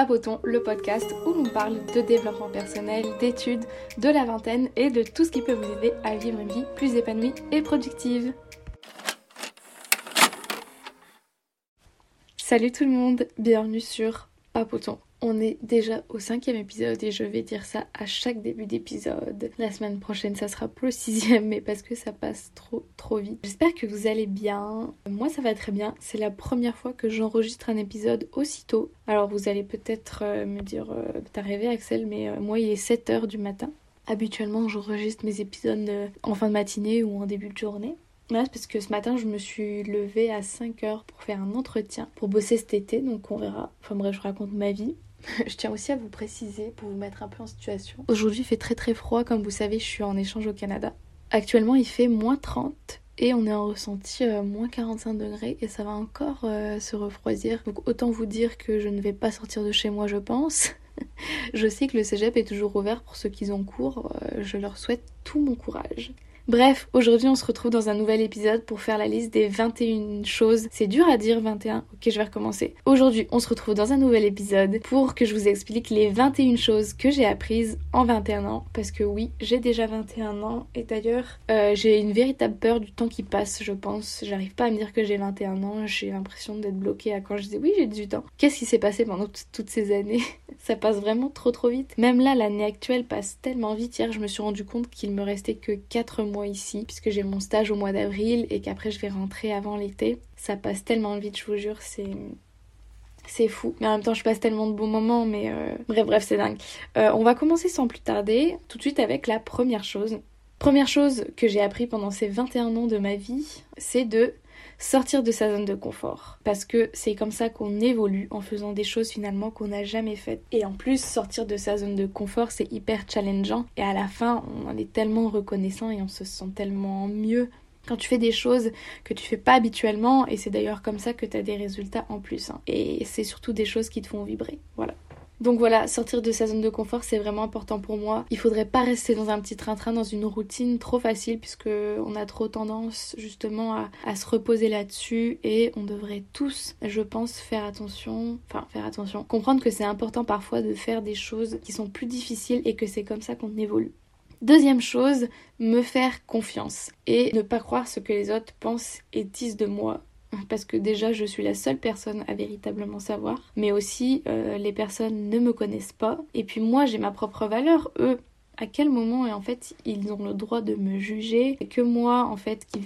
Papoton, le podcast où l'on parle de développement personnel, d'études, de la vingtaine et de tout ce qui peut vous aider à vivre une vie plus épanouie et productive. Salut tout le monde, bienvenue sur Papoton. On est déjà au cinquième épisode et je vais dire ça à chaque début d'épisode. La semaine prochaine, ça sera pour le sixième, mais parce que ça passe trop trop vite. J'espère que vous allez bien. Moi, ça va très bien. C'est la première fois que j'enregistre un épisode aussitôt. Alors, vous allez peut-être euh, me dire, euh, t'as rêvé Axel, mais euh, moi, il est 7h du matin. Habituellement, j'enregistre mes épisodes en fin de matinée ou en début de journée. Là, parce que ce matin, je me suis levée à 5h pour faire un entretien pour bosser cet été, donc on verra. Enfin bref, je raconte ma vie. je tiens aussi à vous préciser pour vous mettre un peu en situation. Aujourd'hui, il fait très très froid, comme vous savez, je suis en échange au Canada. Actuellement, il fait moins 30 et on est en ressenti euh, moins 45 degrés et ça va encore euh, se refroidir. Donc autant vous dire que je ne vais pas sortir de chez moi, je pense. je sais que le cégep est toujours ouvert pour ceux qui ont cours. Euh, je leur souhaite tout mon courage. Bref, aujourd'hui on se retrouve dans un nouvel épisode pour faire la liste des 21 choses. C'est dur à dire 21. Ok, je vais recommencer. Aujourd'hui, on se retrouve dans un nouvel épisode pour que je vous explique les 21 choses que j'ai apprises en 21 ans. Parce que oui, j'ai déjà 21 ans et d'ailleurs, euh, j'ai une véritable peur du temps qui passe, je pense. J'arrive pas à me dire que j'ai 21 ans. J'ai l'impression d'être bloquée à quand je dis oui, j'ai 18 ans. Qu'est-ce qui s'est passé pendant toutes ces années? Ça passe vraiment trop trop vite. Même là, l'année actuelle passe tellement vite. Hier, je me suis rendu compte qu'il me restait que 4 mois ici, puisque j'ai mon stage au mois d'avril et qu'après je vais rentrer avant l'été. Ça passe tellement vite, je vous jure, c'est c'est fou. Mais en même temps, je passe tellement de bons moments, mais euh, bref, bref, c'est dingue. Euh, on va commencer sans plus tarder, tout de suite avec la première chose. Première chose que j'ai appris pendant ces 21 ans de ma vie, c'est de sortir de sa zone de confort. Parce que c'est comme ça qu'on évolue en faisant des choses finalement qu'on n'a jamais faites. Et en plus, sortir de sa zone de confort, c'est hyper challengeant. Et à la fin, on en est tellement reconnaissant et on se sent tellement mieux quand tu fais des choses que tu fais pas habituellement et c'est d'ailleurs comme ça que tu as des résultats en plus hein. et c'est surtout des choses qui te font vibrer voilà donc voilà, sortir de sa zone de confort, c'est vraiment important pour moi. Il faudrait pas rester dans un petit train-train, dans une routine trop facile, puisque on a trop tendance justement à, à se reposer là-dessus et on devrait tous, je pense, faire attention, enfin faire attention, comprendre que c'est important parfois de faire des choses qui sont plus difficiles et que c'est comme ça qu'on évolue. Deuxième chose, me faire confiance et ne pas croire ce que les autres pensent et disent de moi parce que déjà je suis la seule personne à véritablement savoir, mais aussi euh, les personnes ne me connaissent pas, et puis moi j'ai ma propre valeur, eux à quel moment et en fait ils ont le droit de me juger, que moi en fait qui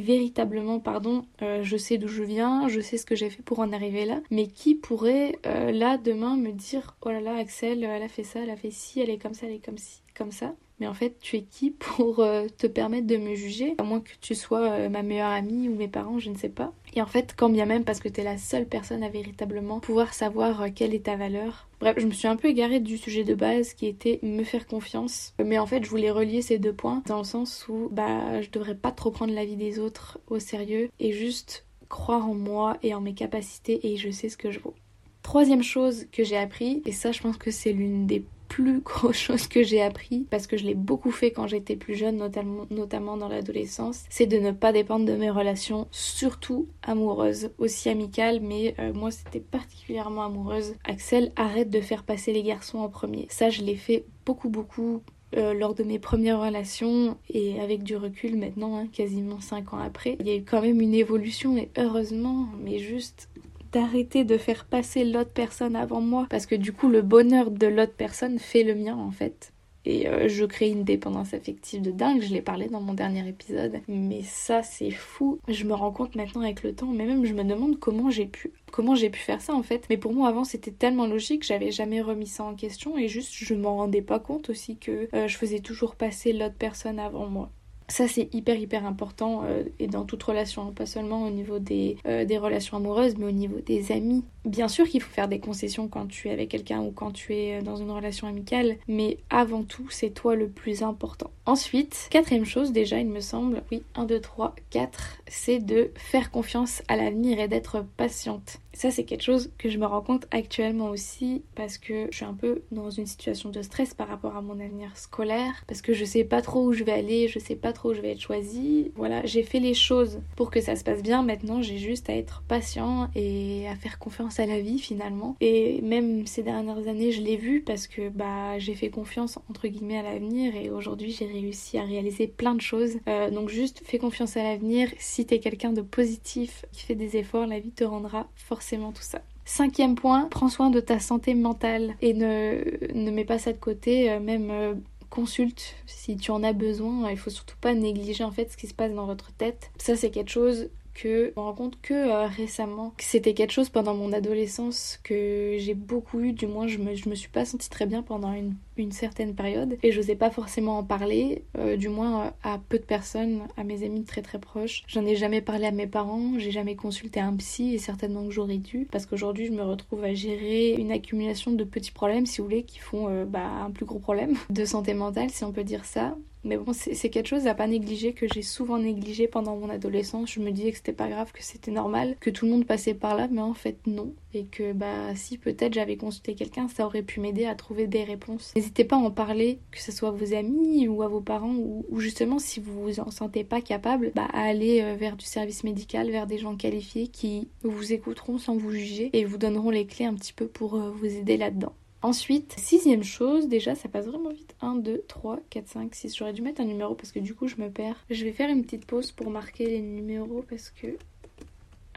véritablement, pardon, euh, je sais d'où je viens, je sais ce que j'ai fait pour en arriver là, mais qui pourrait euh, là demain me dire oh là là Axel, elle a fait ça, elle a fait ci, elle est comme ça, elle est comme ci, comme ça. Mais en fait, tu es qui pour euh, te permettre de me juger? À moins que tu sois ma meilleure amie ou mes parents, je ne sais pas. Et en fait, quand bien même, parce que tu es la seule personne à véritablement pouvoir savoir euh, quelle est ta valeur. Bref, je me suis un peu égarée du sujet de base qui était me faire confiance. Mais en fait, je voulais relier ces deux points dans le sens où bah, je devrais pas trop prendre la vie des autres au sérieux et juste croire en moi et en mes capacités et je sais ce que je vaux. Troisième chose que j'ai appris, et ça je pense que c'est l'une des plus chose que j'ai appris, parce que je l'ai beaucoup fait quand j'étais plus jeune, notamment, notamment dans l'adolescence, c'est de ne pas dépendre de mes relations, surtout amoureuses, aussi amicales, mais euh, moi c'était particulièrement amoureuse. Axel, arrête de faire passer les garçons en premier. Ça, je l'ai fait beaucoup, beaucoup euh, lors de mes premières relations et avec du recul maintenant, hein, quasiment 5 ans après, il y a eu quand même une évolution et heureusement, mais juste d'arrêter de faire passer l'autre personne avant moi parce que du coup le bonheur de l'autre personne fait le mien en fait. Et euh, je crée une dépendance affective de dingue, je l'ai parlé dans mon dernier épisode. Mais ça c'est fou. Je me rends compte maintenant avec le temps, mais même je me demande comment j'ai pu comment j'ai pu faire ça en fait. Mais pour moi avant c'était tellement logique, j'avais jamais remis ça en question et juste je m'en rendais pas compte aussi que euh, je faisais toujours passer l'autre personne avant moi. Ça c'est hyper hyper important euh, et dans toute relation, hein, pas seulement au niveau des, euh, des relations amoureuses, mais au niveau des amis. Bien sûr qu'il faut faire des concessions quand tu es avec quelqu'un ou quand tu es dans une relation amicale, mais avant tout c'est toi le plus important. Ensuite, quatrième chose déjà il me semble, oui 1, 2, 3, 4, c'est de faire confiance à l'avenir et d'être patiente. Ça, c'est quelque chose que je me rends compte actuellement aussi parce que je suis un peu dans une situation de stress par rapport à mon avenir scolaire parce que je sais pas trop où je vais aller, je sais pas trop où je vais être choisie. Voilà, j'ai fait les choses pour que ça se passe bien. Maintenant, j'ai juste à être patient et à faire confiance la vie finalement. Et même ces dernières années, je l'ai vu parce que bah j'ai fait confiance entre guillemets à l'avenir et aujourd'hui j'ai réussi à réaliser plein de choses. Euh, donc juste fais confiance à l'avenir. Si t'es quelqu'un de positif qui fait des efforts, la vie te rendra forcément tout ça. Cinquième point, prends soin de ta santé mentale et ne, ne mets pas ça de côté, euh, même euh, consulte si tu en as besoin. Il faut surtout pas négliger en fait ce qui se passe dans votre tête. Ça c'est quelque chose que je me compte que euh, récemment, c'était quelque chose pendant mon adolescence que j'ai beaucoup eu, du moins je me, je me suis pas sentie très bien pendant une, une certaine période et j'osais pas forcément en parler, euh, du moins euh, à peu de personnes, à mes amis très très proches. J'en ai jamais parlé à mes parents, j'ai jamais consulté un psy et certainement que j'aurais dû parce qu'aujourd'hui je me retrouve à gérer une accumulation de petits problèmes si vous voulez qui font bah, un plus gros problème de santé mentale si on peut dire ça mais bon, c'est quelque chose à pas négliger que j'ai souvent négligé pendant mon adolescence. Je me disais que c'était pas grave, que c'était normal, que tout le monde passait par là, mais en fait non. Et que bah si peut-être j'avais consulté quelqu'un, ça aurait pu m'aider à trouver des réponses. N'hésitez pas à en parler, que ce soit à vos amis ou à vos parents, ou, justement si vous vous en sentez pas capable, bah à aller euh, vers du service médical, vers des gens qualifiés qui vous écouteront sans vous juger et vous donneront les clés un petit peu pour euh, vous aider là-dedans. Ensuite, sixième chose, déjà ça passe vraiment vite. 1, 2, 3, 4, 5, 6. J'aurais dû mettre un numéro parce que du coup je me perds. Je vais faire une petite pause pour marquer les numéros parce que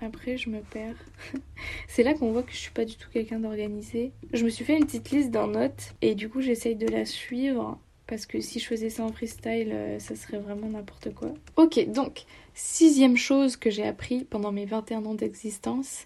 après je me perds. C'est là qu'on voit que je suis pas du tout quelqu'un d'organisé. Je me suis fait une petite liste dans notes et du coup j'essaye de la suivre parce que si je faisais ça en freestyle, euh, ça serait vraiment n'importe quoi. Ok, donc, sixième chose que j'ai appris pendant mes 21 ans d'existence,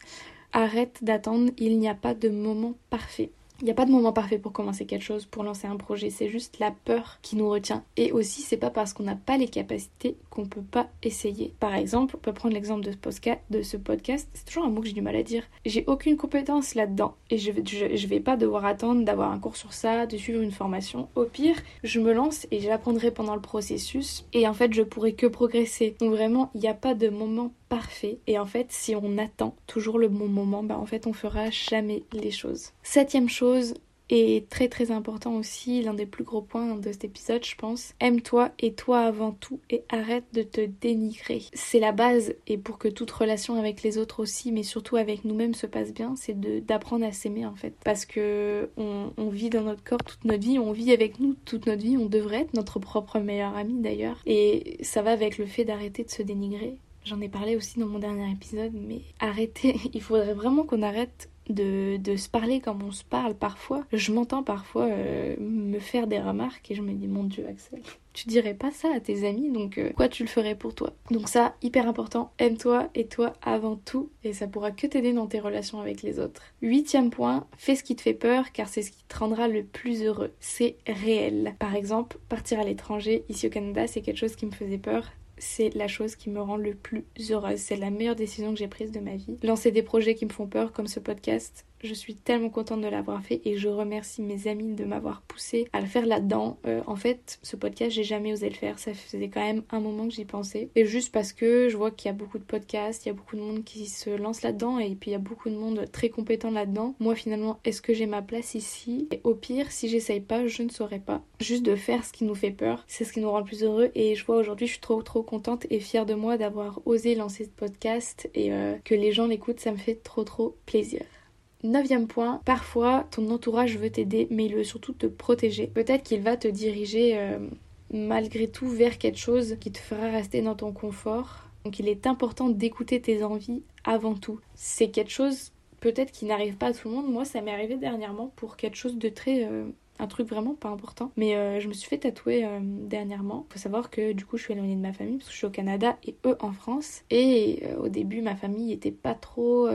arrête d'attendre, il n'y a pas de moment parfait. Il n'y a pas de moment parfait pour commencer quelque chose, pour lancer un projet, c'est juste la peur qui nous retient. Et aussi, c'est pas parce qu'on n'a pas les capacités qu'on peut pas essayer. Par exemple, on peut prendre l'exemple de ce podcast, c'est toujours un mot que j'ai du mal à dire. J'ai aucune compétence là-dedans et je, je, je vais pas devoir attendre d'avoir un cours sur ça, de suivre une formation. Au pire, je me lance et j'apprendrai pendant le processus et en fait, je pourrai que progresser. Donc vraiment, il n'y a pas de moment parfait. Et en fait, si on attend toujours le bon moment, bah en fait, on fera jamais les choses. Septième chose, et très très important aussi, l'un des plus gros points de cet épisode, je pense. Aime-toi et toi avant tout et arrête de te dénigrer. C'est la base et pour que toute relation avec les autres aussi, mais surtout avec nous-mêmes se passe bien, c'est d'apprendre à s'aimer en fait. Parce que on, on, vit dans notre corps toute notre vie, on vit avec nous toute notre vie, on devrait être notre propre meilleur ami d'ailleurs. Et ça va avec le fait d'arrêter de se dénigrer J'en ai parlé aussi dans mon dernier épisode, mais arrêtez, il faudrait vraiment qu'on arrête de, de, se parler comme on se parle parfois. Je m'entends parfois euh, me faire des remarques et je me dis mon dieu Axel, tu dirais pas ça à tes amis donc euh, quoi tu le ferais pour toi? Donc ça, hyper important, aime-toi et toi avant tout et ça pourra que t'aider dans tes relations avec les autres. Huitième point, fais ce qui te fait peur car c'est ce qui te rendra le plus heureux. C'est réel. Par exemple, partir à l'étranger, ici au Canada, c'est quelque chose qui me faisait peur c'est la chose qui me rend le plus heureuse. C'est la meilleure décision que j'ai prise de ma vie. Lancer des projets qui me font peur, comme ce podcast, je suis tellement contente de l'avoir fait et je remercie mes amis de m'avoir poussé à le faire là-dedans. Euh, en fait, ce podcast, j'ai jamais osé le faire. Ça faisait quand même un moment que j'y pensais. Et juste parce que je vois qu'il y a beaucoup de podcasts, il y a beaucoup de monde qui se lance là-dedans et puis il y a beaucoup de monde très compétent là-dedans. Moi, finalement, est-ce que j'ai ma place ici? Et au pire, si j'essaye pas, je ne saurais pas. Juste de faire ce qui nous fait peur, c'est ce qui nous rend plus heureux. Et je vois aujourd'hui, je suis trop trop contente et fière de moi d'avoir osé lancer ce podcast et euh, que les gens l'écoutent, ça me fait trop trop plaisir. Neuvième point, parfois ton entourage veut t'aider, mais il veut surtout te protéger. Peut-être qu'il va te diriger euh, malgré tout vers quelque chose qui te fera rester dans ton confort. Donc il est important d'écouter tes envies avant tout. C'est quelque chose peut-être qui n'arrive pas à tout le monde. Moi, ça m'est arrivé dernièrement pour quelque chose de très... Euh, un truc vraiment pas important. Mais euh, je me suis fait tatouer dernièrement. Faut savoir que du coup je suis éloignée de ma famille parce que je suis au Canada et eux en France. Et au début ma famille était pas trop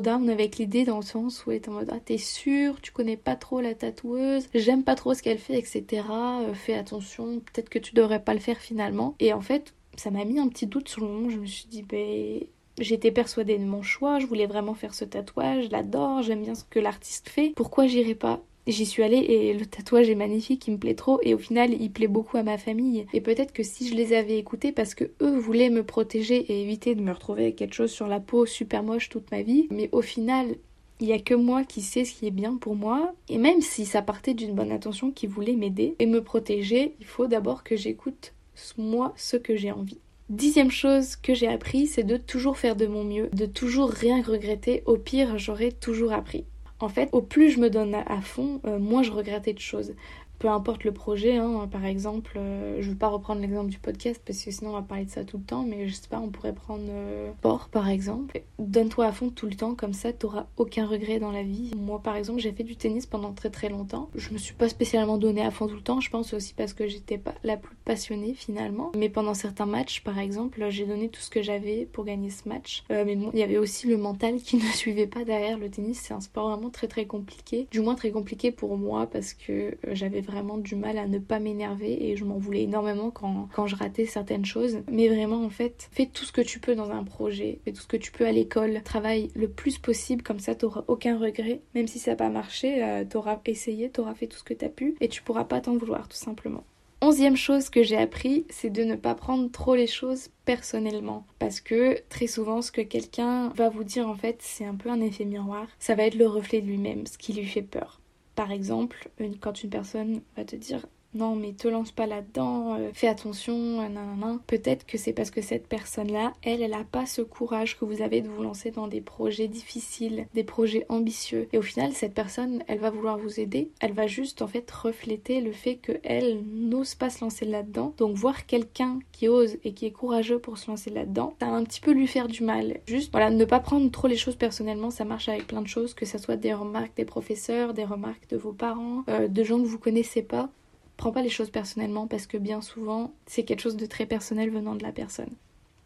trop avec l'idée dans le sens où est en mode ah t'es sûr tu connais pas trop la tatoueuse j'aime pas trop ce qu'elle fait etc euh, fais attention peut-être que tu devrais pas le faire finalement et en fait ça m'a mis un petit doute sur le moment je me suis dit ben J'étais persuadée de mon choix, je voulais vraiment faire ce tatouage, je l'adore, j'aime bien ce que l'artiste fait. Pourquoi j'irais pas J'y suis allée et le tatouage est magnifique, il me plaît trop et au final il plaît beaucoup à ma famille. Et peut-être que si je les avais écoutés parce que eux voulaient me protéger et éviter de me retrouver avec quelque chose sur la peau super moche toute ma vie, mais au final il y a que moi qui sais ce qui est bien pour moi et même si ça partait d'une bonne intention qui voulait m'aider et me protéger, il faut d'abord que j'écoute moi ce que j'ai envie. Dixième chose que j'ai appris, c'est de toujours faire de mon mieux, de toujours rien regretter. Au pire, j'aurais toujours appris. En fait, au plus je me donne à fond, euh, moins je regrettais de choses peu importe le projet, hein, par exemple, euh, je ne veux pas reprendre l'exemple du podcast parce que sinon on va parler de ça tout le temps, mais je sais pas, on pourrait prendre euh, sport par exemple. Donne-toi à fond tout le temps, comme ça tu n'auras aucun regret dans la vie. Moi par exemple, j'ai fait du tennis pendant très très longtemps. Je me suis pas spécialement donné à fond tout le temps, je pense aussi parce que j'étais pas la plus passionnée finalement. Mais pendant certains matchs par exemple, j'ai donné tout ce que j'avais pour gagner ce match. Euh, mais bon, il y avait aussi le mental qui ne suivait pas derrière le tennis, c'est un sport vraiment très très compliqué. Du moins très compliqué pour moi parce que j'avais vraiment vraiment du mal à ne pas m'énerver et je m'en voulais énormément quand, quand je ratais certaines choses. Mais vraiment, en fait, fais tout ce que tu peux dans un projet, fais tout ce que tu peux à l'école, travaille le plus possible, comme ça t'auras aucun regret. Même si ça n'a pas marché, euh, t'auras essayé, t'auras fait tout ce que t'as pu et tu pourras pas t'en vouloir tout simplement. Onzième chose que j'ai appris, c'est de ne pas prendre trop les choses personnellement. Parce que très souvent, ce que quelqu'un va vous dire, en fait, c'est un peu un effet miroir. Ça va être le reflet de lui-même, ce qui lui fait peur. Par exemple, quand une personne va te dire non mais te lance pas là-dedans, euh, fais attention, nanana. Peut-être que c'est parce que cette personne-là, elle, elle a pas ce courage que vous avez de vous lancer dans des projets difficiles, des projets ambitieux. Et au final, cette personne, elle va vouloir vous aider, elle va juste en fait refléter le fait que elle n'ose pas se lancer là-dedans. Donc voir quelqu'un qui ose et qui est courageux pour se lancer là-dedans, ça va un petit peu lui faire du mal. Juste, voilà, ne pas prendre trop les choses personnellement, ça marche avec plein de choses, que ce soit des remarques des professeurs, des remarques de vos parents, euh, de gens que vous connaissez pas prends pas les choses personnellement parce que bien souvent c'est quelque chose de très personnel venant de la personne.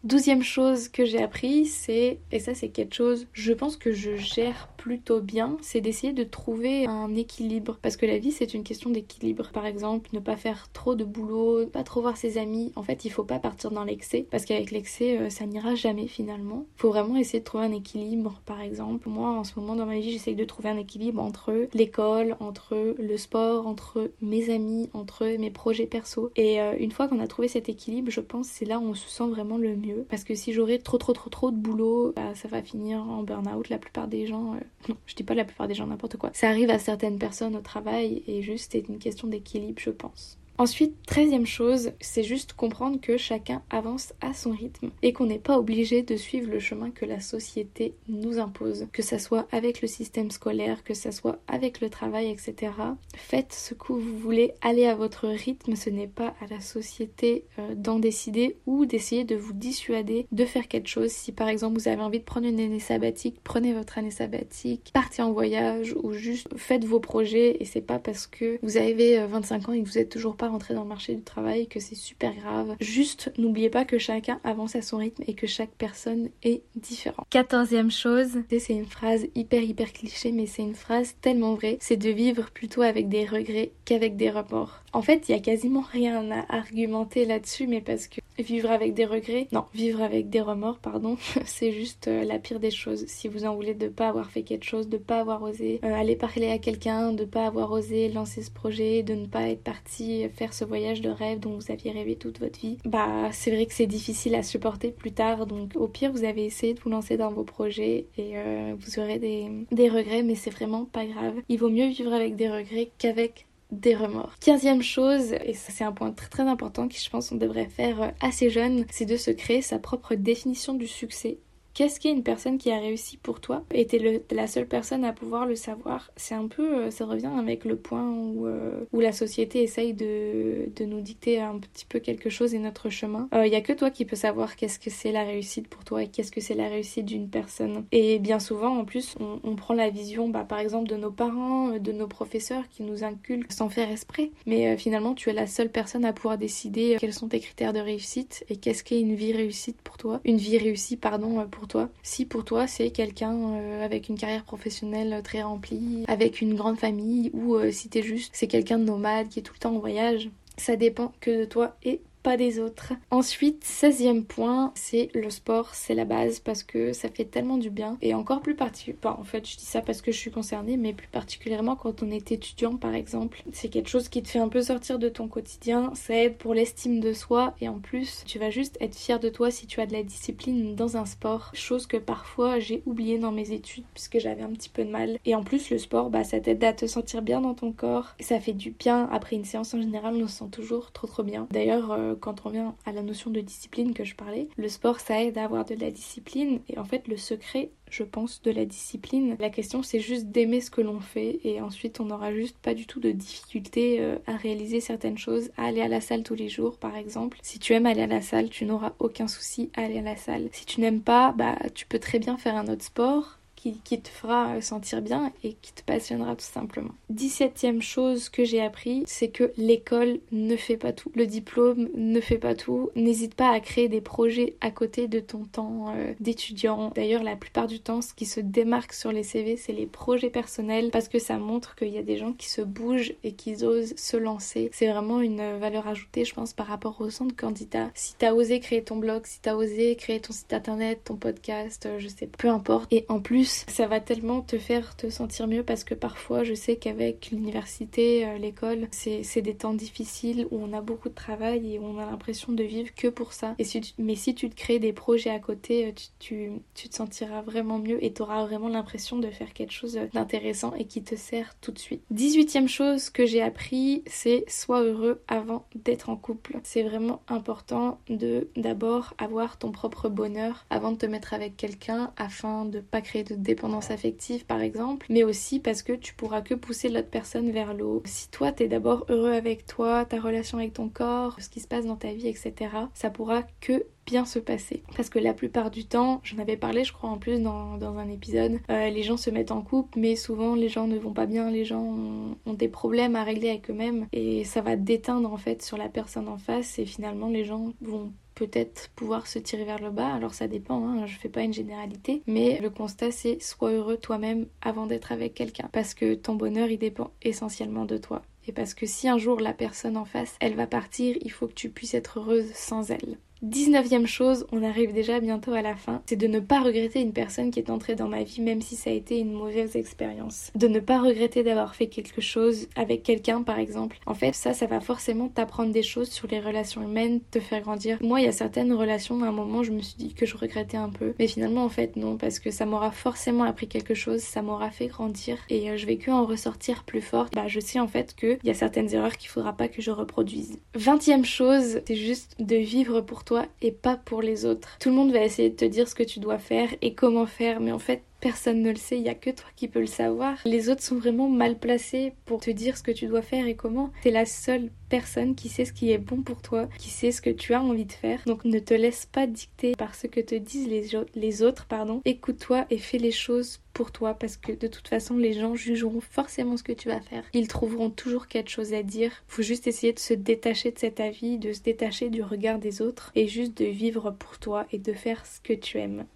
Douzième chose que j'ai appris, c'est, et ça c'est quelque chose, je pense que je gère plutôt bien, c'est d'essayer de trouver un équilibre. Parce que la vie c'est une question d'équilibre. Par exemple, ne pas faire trop de boulot, pas trop voir ses amis. En fait, il faut pas partir dans l'excès, parce qu'avec l'excès, euh, ça n'ira jamais finalement. Il faut vraiment essayer de trouver un équilibre. Par exemple, moi en ce moment dans ma vie, j'essaye de trouver un équilibre entre l'école, entre le sport, entre mes amis, entre mes projets perso. Et euh, une fois qu'on a trouvé cet équilibre, je pense c'est là où on se sent vraiment le mieux parce que si j'aurais trop trop trop trop de boulot, bah, ça va finir en burn-out. La plupart des gens, euh, non, je dis pas la plupart des gens, n'importe quoi. Ça arrive à certaines personnes au travail et juste c'est une question d'équilibre, je pense. Ensuite, treizième chose, c'est juste comprendre que chacun avance à son rythme et qu'on n'est pas obligé de suivre le chemin que la société nous impose, que ça soit avec le système scolaire, que ça soit avec le travail, etc. Faites ce que vous voulez, allez à votre rythme, ce n'est pas à la société euh, d'en décider ou d'essayer de vous dissuader de faire quelque chose. Si par exemple vous avez envie de prendre une année sabbatique, prenez votre année sabbatique, partez en voyage ou juste faites vos projets et c'est pas parce que vous avez 25 euh, ans et que vous êtes toujours pas rentrer dans le marché du travail, que c'est super grave. Juste, n'oubliez pas que chacun avance à son rythme et que chaque personne est différente. Quatorzième chose, c'est une phrase hyper hyper cliché, mais c'est une phrase tellement vraie, c'est de vivre plutôt avec des regrets qu'avec des remords. En fait, il y a quasiment rien à argumenter là-dessus, mais parce que vivre avec des regrets, non, vivre avec des remords, pardon, c'est juste euh, la pire des choses. Si vous en voulez de pas avoir fait quelque chose, de pas avoir osé euh, aller parler à quelqu'un, de pas avoir osé lancer ce projet, de ne pas être parti faire ce voyage de rêve dont vous aviez rêvé toute votre vie, bah c'est vrai que c'est difficile à supporter plus tard. Donc au pire, vous avez essayé de vous lancer dans vos projets et euh, vous aurez des, des regrets, mais c'est vraiment pas grave. Il vaut mieux vivre avec des regrets qu'avec des remords. Quinzième chose, et c'est un point très très important qui je pense on devrait faire euh, assez jeune, c'est de se créer sa propre définition du succès Qu'est-ce qu'est une personne qui a réussi pour toi Et t'es la seule personne à pouvoir le savoir? C'est un peu, euh, ça revient avec le point où, euh, où la société essaye de, de, nous dicter un petit peu quelque chose et notre chemin. Il euh, n'y a que toi qui peux savoir qu'est-ce que c'est la réussite pour toi et qu'est-ce que c'est la réussite d'une personne. Et bien souvent, en plus, on, prend la vision, bah, par exemple, de nos parents, de nos professeurs qui nous inculquent sans faire esprit. Mais finalement, tu es la seule personne à pouvoir décider quels sont tes critères de réussite et qu'est-ce qu'est une vie réussite pour toi? Une vie réussie, pardon, pour toi. Si pour toi c'est quelqu'un euh, avec une carrière professionnelle très remplie, avec une grande famille, ou euh, si t'es juste c'est quelqu'un de nomade qui est tout le temps en voyage, ça dépend que de toi et des autres. Ensuite, 16e point, c'est le sport, c'est la base parce que ça fait tellement du bien et encore plus particulièrement, en fait, je dis ça parce que je suis concernée, mais plus particulièrement quand on est étudiant par exemple, c'est quelque chose qui te fait un peu sortir de ton quotidien, ça aide pour l'estime de soi et en plus, tu vas juste être fier de toi si tu as de la discipline dans un sport, chose que parfois j'ai oublié dans mes études puisque j'avais un petit peu de mal. Et en plus, le sport, bah, ça t'aide à te sentir bien dans ton corps, ça fait du bien après une séance en général, on se sent toujours trop trop bien. D'ailleurs, euh, quand on vient à la notion de discipline que je parlais, le sport ça aide à avoir de la discipline et en fait le secret je pense, de la discipline. La question, c'est juste d'aimer ce que l'on fait et ensuite, on n'aura juste pas du tout de difficulté euh, à réaliser certaines choses, à aller à la salle tous les jours, par exemple. Si tu aimes aller à la salle, tu n'auras aucun souci à aller à la salle. Si tu n'aimes pas, bah, tu peux très bien faire un autre sport qui, te fera sentir bien et qui te passionnera tout simplement. 17 chose que j'ai appris, c'est que l'école ne fait pas tout. Le diplôme ne fait pas tout. N'hésite pas à créer des projets à côté de ton temps euh, d'étudiant. D'ailleurs, la plupart du temps, ce qui se démarque sur les CV, c'est les projets personnels parce que ça montre qu'il y a des gens qui se bougent et qui osent se lancer. C'est vraiment une valeur ajoutée, je pense, par rapport aux autres candidats. Si t'as osé créer ton blog, si t'as osé créer ton site internet, ton podcast, euh, je sais, peu importe. Et en plus, ça va tellement te faire te sentir mieux parce que parfois je sais qu'avec l'université, euh, l'école, c'est des temps difficiles où on a beaucoup de travail et on a l'impression de vivre que pour ça. Et mais si tu te crées des projets à côté, euh, tu, te sentiras vraiment mieux et tu auras vraiment l'impression de faire quelque chose d'intéressant et qui te sert tout de suite. 18e chose que j'ai appris, c'est sois heureux avant d'être en couple. C'est vraiment important de d'abord avoir ton propre bonheur avant de te mettre avec quelqu'un afin de pas créer de dépendance affective par exemple, mais aussi parce que tu pourras que pousser l'autre personne vers l'eau. Si toi t'es d'abord heureux avec toi, ta relation avec ton corps, ce qui se passe dans ta vie, etc., ça pourra que bien se passer. Parce que la plupart du temps, j'en avais parlé je crois en plus dans, un épisode, euh, les gens se mettent en couple mais souvent les gens ne vont pas bien, les gens ont, des problèmes à régler avec eux-mêmes et ça va déteindre en fait sur la personne en face et finalement les gens vont peut-être pouvoir se tirer vers le bas. Alors ça dépend, hein, je fais pas une généralité, mais le constat c'est sois heureux toi-même avant d'être avec quelqu'un parce que ton bonheur il dépend essentiellement de toi. Et parce que si un jour la personne en face, elle va partir, il faut que tu puisses être heureuse sans elle. 19e chose, on arrive déjà bientôt à la fin, c'est de ne pas regretter une personne qui est entrée dans ma vie même si ça a été une mauvaise expérience. De ne pas regretter d'avoir fait quelque chose avec quelqu'un par exemple. En fait, ça, ça va forcément t'apprendre des choses sur les relations humaines, te faire grandir. Moi, il y a certaines relations, à un moment, je me suis dit que je regrettais un peu. Mais finalement, en fait, non, parce que ça m'aura forcément appris quelque chose, ça m'aura fait grandir et euh, je vais que en ressortir plus forte. Bah, je sais en fait qu'il y a certaines erreurs qu'il faudra pas que je reproduise. 20e chose, c'est juste de vivre pour toi et pas pour les autres. Tout le monde va essayer de te dire ce que tu dois faire et comment faire, mais en fait, personne ne le sait, il y a que toi qui peux le savoir. Les autres sont vraiment mal placés pour te dire ce que tu dois faire et comment. T'es la seule personne qui sait ce qui est bon pour toi, qui sait ce que tu as envie de faire. Donc ne te laisse pas dicter par ce que te disent les, les autres, pardon. Écoute-toi et fais les choses pour toi parce que de toute façon les gens jugeront forcément ce que tu vas faire. Ils trouveront toujours quelque chose à dire. Faut juste essayer de se détacher de cet avis, de se détacher du regard des autres et juste de vivre pour toi et de faire ce que tu aimes.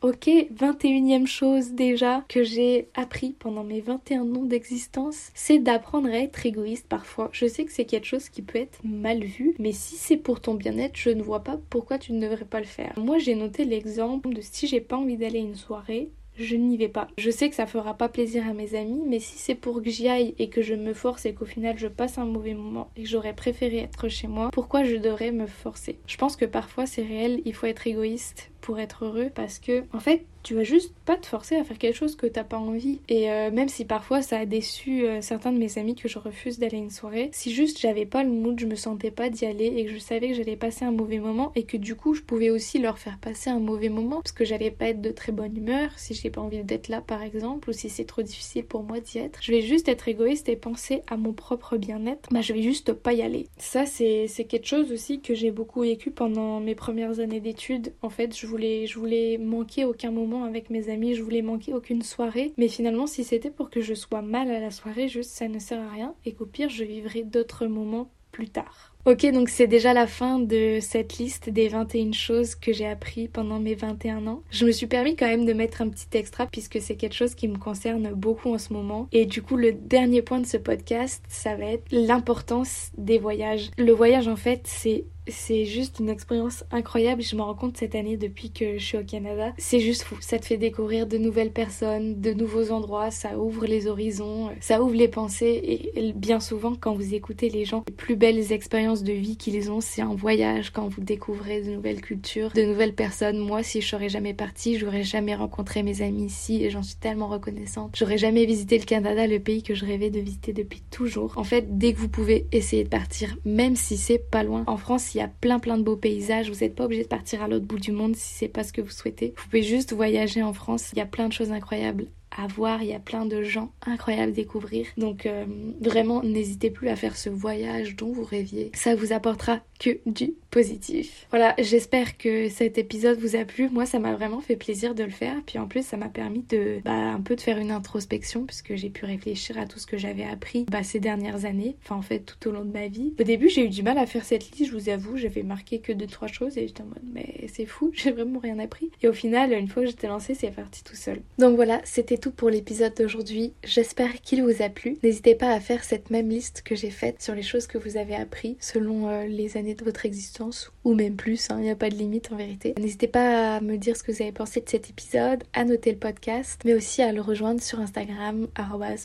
Ok, 21e chose déjà que j'ai appris pendant mes 21 ans d'existence, c'est d'apprendre à être égoïste parfois. Je sais que c'est quelque chose qui peut être mal vu, mais si c'est pour ton bien-être, je ne vois pas pourquoi tu ne devrais pas le faire. Moi, j'ai noté l'exemple de si j'ai pas envie d'aller une soirée, je n'y vais pas. Je sais que ça fera pas plaisir à mes amis, mais si c'est pour que j'y aille et que je me force et qu'au final je passe un mauvais moment et que j'aurais préféré être chez moi, pourquoi je devrais me forcer? Je pense que parfois c'est réel, il faut être égoïste pour être heureux parce que en fait tu vas juste pas te forcer à faire quelque chose que t'as pas envie. Et euh, même si parfois ça a déçu euh, certains de mes amis que je refuse d'aller à une soirée, si juste j'avais pas le mood, je me sentais pas d'y aller et que je savais que j'allais passer un mauvais moment et que du coup je pouvais aussi leur faire passer un mauvais moment parce que j'allais pas être de très bonne humeur si j'ai pas envie d'être là par exemple ou si c'est trop difficile pour moi d'y être, je vais juste être égoïste et penser à mon propre bien-être, bah je vais juste pas y aller. Ça c'est quelque chose aussi que j'ai beaucoup vécu pendant mes premières années d'études. En fait, je voulais je voulais manquer aucun moment avec mes amis, je voulais manquer aucune soirée. Mais finalement, si c'était pour que je sois mal à la soirée, juste ça ne sert à rien et qu'au pire, je vivrai d'autres moments plus tard. Ok, donc c'est déjà la fin de cette liste des 21 choses que j'ai appris pendant mes 21 ans. Je me suis permis quand même de mettre un petit extra puisque c'est quelque chose qui me concerne beaucoup en ce moment. Et du coup, le dernier point de ce podcast, ça va être l'importance des voyages. Le voyage, en fait, c'est c'est juste une expérience incroyable. Je me rends compte cette année depuis que je suis au Canada. C'est juste fou. Ça te fait découvrir de nouvelles personnes, de nouveaux endroits. Ça ouvre les horizons, ça ouvre les pensées. Et bien souvent, quand vous écoutez les gens, les plus belles expériences expérience de vie qu'ils ont, c'est un voyage quand vous découvrez de nouvelles cultures, de nouvelles personnes. Moi, si je serais jamais partie, j'aurais jamais rencontré mes amis ici et j'en suis tellement reconnaissante. J'aurais jamais visité le Canada, le pays que je rêvais de visiter depuis toujours. En fait, dès que vous pouvez essayer de partir, même si c'est pas loin. En France, y a plein plein de beaux paysages. Vous n'êtes pas obligé de partir à l'autre bout du monde si c'est pas ce que vous souhaitez. Vous pouvez juste voyager en France. Il y a plein de choses incroyables à voir, il y a plein de gens incroyables à découvrir. Donc euh, vraiment, n'hésitez plus à faire ce voyage dont vous rêviez. Ça vous apportera que du positif. Voilà, j'espère que cet épisode vous a plu. Moi, ça m'a vraiment fait plaisir de le faire. Puis en plus, ça m'a permis de bah, un peu de faire une introspection puisque j'ai pu réfléchir à tout ce que j'avais appris bah, ces dernières années. Enfin, en fait, tout au long de ma vie. Au début, j'ai eu du mal à faire cette liste, je vous avoue. J'avais marqué que deux, trois choses et j'étais en mode, mais c'est fou, j'ai vraiment rien appris. Et au final, une fois que j'étais lancée, c'est parti tout seul. Donc voilà, c'était tout pour l'épisode d'aujourd'hui. J'espère qu'il vous a plu. N'hésitez pas à faire cette même liste que j'ai faite sur les choses que vous avez appris selon euh, les de votre existence ou même plus, il hein, n'y a pas de limite en vérité. N'hésitez pas à me dire ce que vous avez pensé de cet épisode, à noter le podcast, mais aussi à le rejoindre sur Instagram,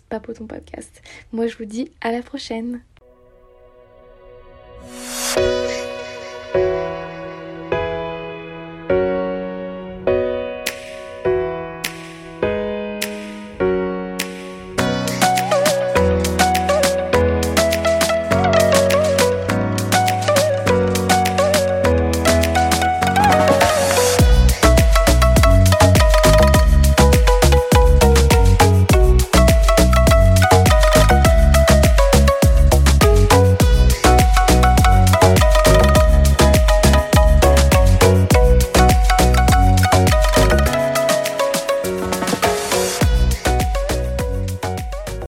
papotonpodcast. Moi je vous dis à la prochaine